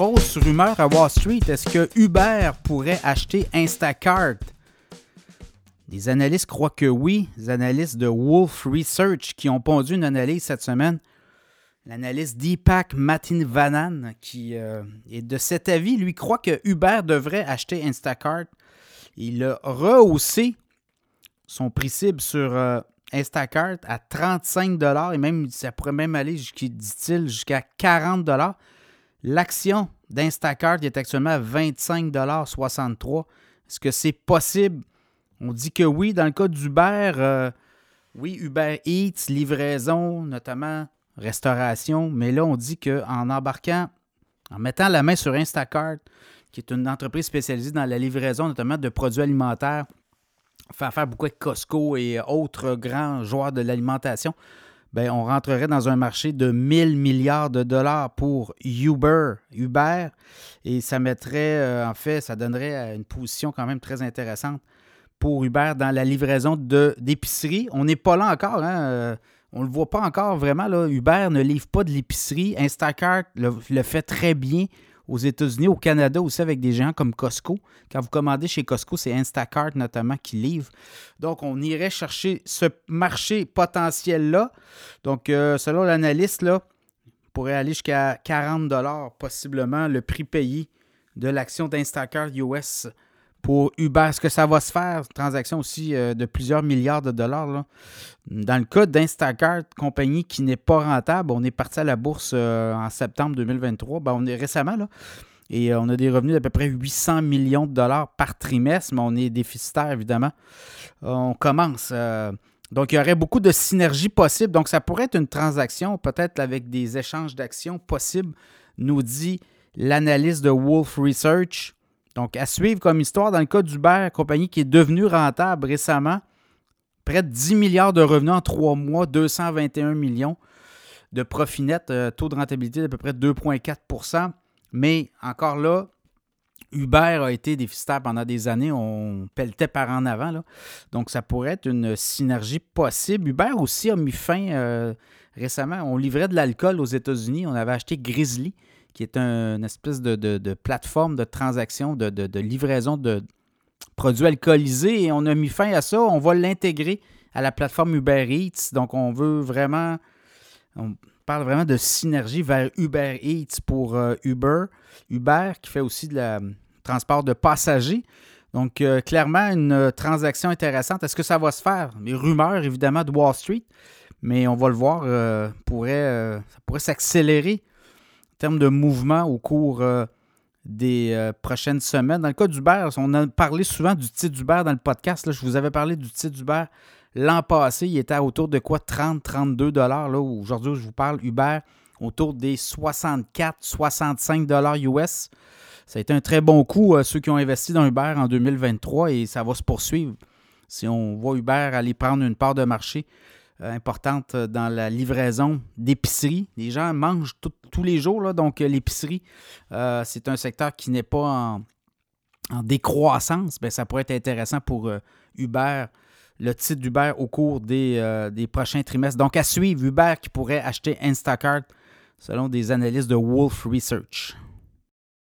grosse rumeur à Wall Street. Est-ce que Uber pourrait acheter Instacart? Les analystes croient que oui. Les analystes de Wolf Research qui ont pondu une analyse cette semaine. L'analyste Deepak Matinvanan, qui euh, est de cet avis, lui croit que Uber devrait acheter Instacart. Il a rehaussé son prix cible sur euh, Instacart à 35 et même ça pourrait même aller, dit-il, jusqu'à 40 L'action d'Instacart est actuellement à 25,63 Est-ce que c'est possible? On dit que oui. Dans le cas d'Uber, euh, oui, Uber Eats, livraison, notamment restauration. Mais là, on dit qu'en embarquant, en mettant la main sur Instacart, qui est une entreprise spécialisée dans la livraison, notamment de produits alimentaires, fait affaire beaucoup avec Costco et autres grands joueurs de l'alimentation, ben, on rentrerait dans un marché de 1000 milliards de dollars pour Uber, Uber et ça mettrait, euh, en fait, ça donnerait euh, une position quand même très intéressante pour Uber dans la livraison d'épicerie. On n'est pas là encore, hein? Euh, on ne le voit pas encore vraiment. Là. Uber ne livre pas de l'épicerie. Instacart le, fait très bien aux États-Unis, au Canada aussi avec des gens comme Costco. Quand vous commandez chez Costco, c'est Instacart notamment qui livre. Donc, on irait chercher ce marché potentiel-là. Donc, euh, selon l'analyste, là, pourrait aller jusqu'à 40 possiblement le prix payé de l'action d'Instacart US pour Uber. Est-ce que ça va se faire? Transaction aussi euh, de plusieurs milliards de dollars. Dans le cas d'Instacart, compagnie qui n'est pas rentable, on est parti à la bourse euh, en septembre 2023. Ben, on est récemment là. Et euh, on a des revenus d'à peu près 800 millions de dollars par trimestre, mais on est déficitaire, évidemment. on commence. donc, il y aurait beaucoup de synergies possibles. Donc, ça pourrait être une transaction, peut-être avec des échanges d'actions possibles, nous dit l'analyste de Wolf Research. Donc, à suivre comme histoire, dans le cas d'Uber, compagnie qui est devenue rentable récemment, près de 10 milliards de revenus en trois mois, 221 millions de profit net, euh, taux de rentabilité d'à peu près 2,4% Mais encore là, Uber a été déficitaire pendant des années. On pelletait par en avant. Là. Donc, ça pourrait être une synergie possible. Uber aussi a mis fin euh, récemment. On livrait de l'alcool aux États-Unis. On avait acheté Grizzly qui est une espèce de, plateforme de transaction, de, livraison de produits alcoolisés. Et on a mis fin à ça. On va l'intégrer à la plateforme Uber Eats. Donc, on veut vraiment. On parle vraiment de synergie vers Uber Eats pour euh, Uber. Uber qui fait aussi de transport de passagers. Donc, euh, clairement, une transaction intéressante. Est-ce que ça va se faire? Les rumeurs, évidemment, de Wall Street, mais on va le voir, euh, pourrait, ça pourrait s'accélérer termes de mouvement au cours euh, des euh, prochaines semaines. Dans le cas d'Uber, on a parlé souvent du titre d'Uber dans le podcast. je vous avais parlé du titre d'Uber l'an passé. Il était autour de quoi? 30-32 dollars. Aujourd'hui, je vous parle Uber autour des 64-65 dollars US. Ça a été un très bon coup, euh, ceux qui ont investi dans Uber en 2023 et ça va se poursuivre. Si on voit Uber aller prendre une part de marché importante dans la livraison d'épicerie. Les gens mangent tous les jours, donc euh, l'épicerie, euh, c'est un secteur qui n'est pas en, décroissance. Bien, ça pourrait être intéressant pour Uber, le titre d'Uber au cours des, des, prochains trimestres. Donc, à suivre, Uber qui pourrait acheter Instacart selon des analystes de Wolf Research.